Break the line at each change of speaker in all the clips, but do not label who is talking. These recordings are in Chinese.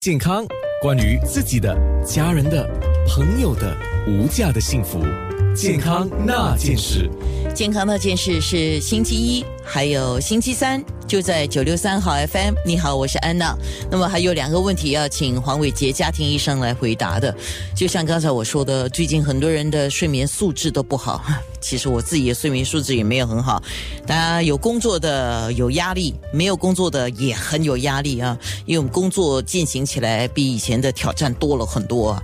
健康，关于自己的、家人的、朋友的无价的幸福，健康那件事。
健康那件事是星期一，还有星期三，就在九六三号 FM。你好，我是安娜。那么还有两个问题要请黄伟杰家庭医生来回答的，就像刚才我说的，最近很多人的睡眠素质都不好。其实我自己的睡眠素质也没有很好，大家有工作的有压力，没有工作的也很有压力啊，因为我们工作进行起来比以前的挑战多了很多啊。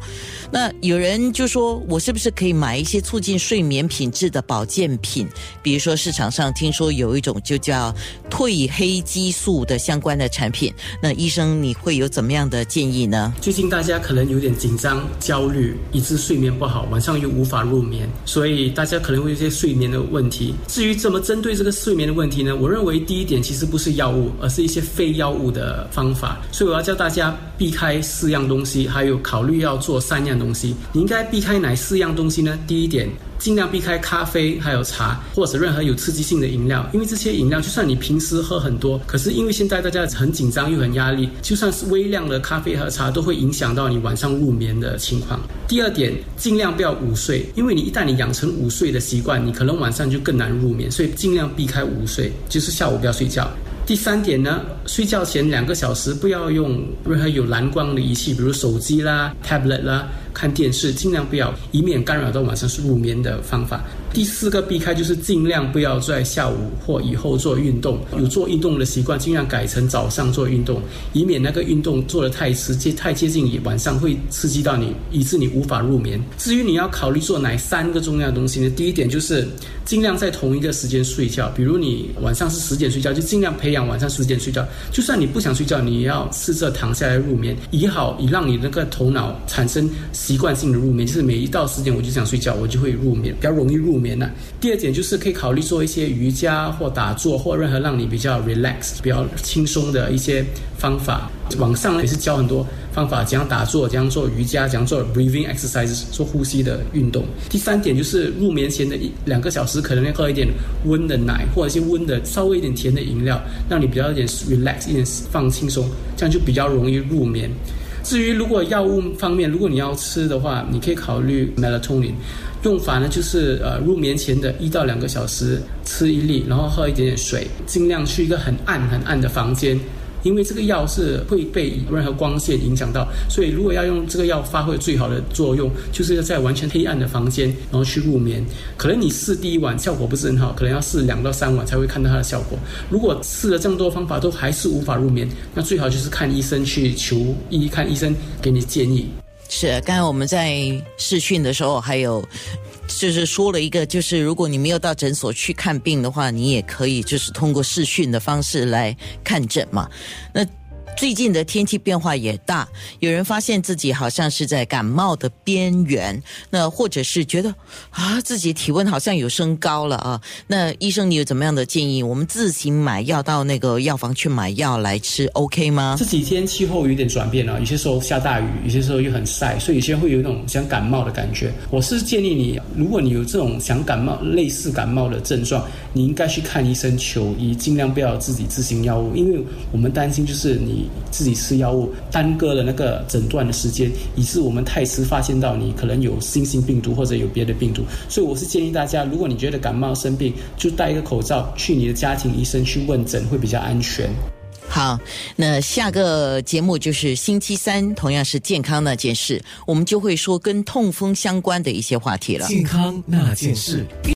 那有人就说，我是不是可以买一些促进睡眠品质的保健品？比如说市场上听说有一种就叫褪黑激素的相关的产品。那医生你会有怎么样的建议呢？
最近大家可能有点紧张、焦虑，以致睡眠不好，晚上又无法入眠，所以大家可能会有一些睡眠的问题。至于怎么针对这个睡眠的问题呢？我认为第一点其实不是药物，而是一些非药物的方法。所以我要教大家避开四样东西，还有考虑要做三样东西。你应该避开哪四样东西呢？第一点。尽量避开咖啡、还有茶，或者任何有刺激性的饮料，因为这些饮料就算你平时喝很多，可是因为现在大家很紧张又很压力，就算是微量的咖啡和茶都会影响到你晚上入眠的情况。第二点，尽量不要午睡，因为你一旦你养成午睡的习习惯，你可能晚上就更难入眠，所以尽量避开午睡，就是下午不要睡觉。第三点呢，睡觉前两个小时不要用任何有蓝光的仪器，比如手机啦、tablet 啦。看电视尽量不要，以免干扰到晚上入眠的方法。第四个避开就是尽量不要在下午或以后做运动。有做运动的习惯，尽量改成早上做运动，以免那个运动做的太迟接太接近晚上会刺激到你，以致你无法入眠。至于你要考虑做哪三个重要的东西呢？第一点就是尽量在同一个时间睡觉，比如你晚上是十点睡觉，就尽量培养晚上十点睡觉。就算你不想睡觉，你也要试着躺下来入眠，以好以让你那个头脑产生。习惯性的入眠，就是每一到十点我就想睡觉，我就会入眠，比较容易入眠呢。第二点就是可以考虑做一些瑜伽或打坐或任何让你比较 relax、比较轻松的一些方法。网上也是教很多方法，怎样打坐，怎样做瑜伽，怎样做 breathing exercise 做呼吸的运动。第三点就是入眠前的一两个小时，可能要喝一点温的奶或者一些温的稍微一点甜的饮料，让你比较一点 relax，一点放轻松，这样就比较容易入眠。至于如果药物方面，如果你要吃的话，你可以考虑 melatonin，用法呢就是呃入眠前的一到两个小时吃一粒，然后喝一点点水，尽量去一个很暗很暗的房间。因为这个药是会被任何光线影响到，所以如果要用这个药发挥最好的作用，就是要在完全黑暗的房间，然后去入眠。可能你试第一晚效果不是很好，可能要试两到三晚才会看到它的效果。如果试了这么多方法都还是无法入眠，那最好就是看医生去求医，看医生给你建议。
是，刚才我们在试训的时候还有。就是说了一个，就是如果你没有到诊所去看病的话，你也可以就是通过视讯的方式来看诊嘛。那。最近的天气变化也大，有人发现自己好像是在感冒的边缘，那或者是觉得啊自己体温好像有升高了啊。那医生，你有怎么样的建议？我们自行买药到那个药房去买药来吃，OK 吗？
这几天气候有点转变了，有些时候下大雨，有些时候又很晒，所以有些会有那种想感冒的感觉。我是建议你，如果你有这种想感冒、类似感冒的症状，你应该去看医生求医，尽量不要自己自行药物，因为我们担心就是你你。自己吃药物耽搁了那个诊断的时间，以致我们太迟发现到你可能有新型病毒或者有别的病毒。所以我是建议大家，如果你觉得感冒生病，就戴一个口罩去你的家庭医生去问诊，会比较安全。
好，那下个节目就是星期三，同样是健康那件事，我们就会说跟痛风相关的一些话题了。
健康那件事。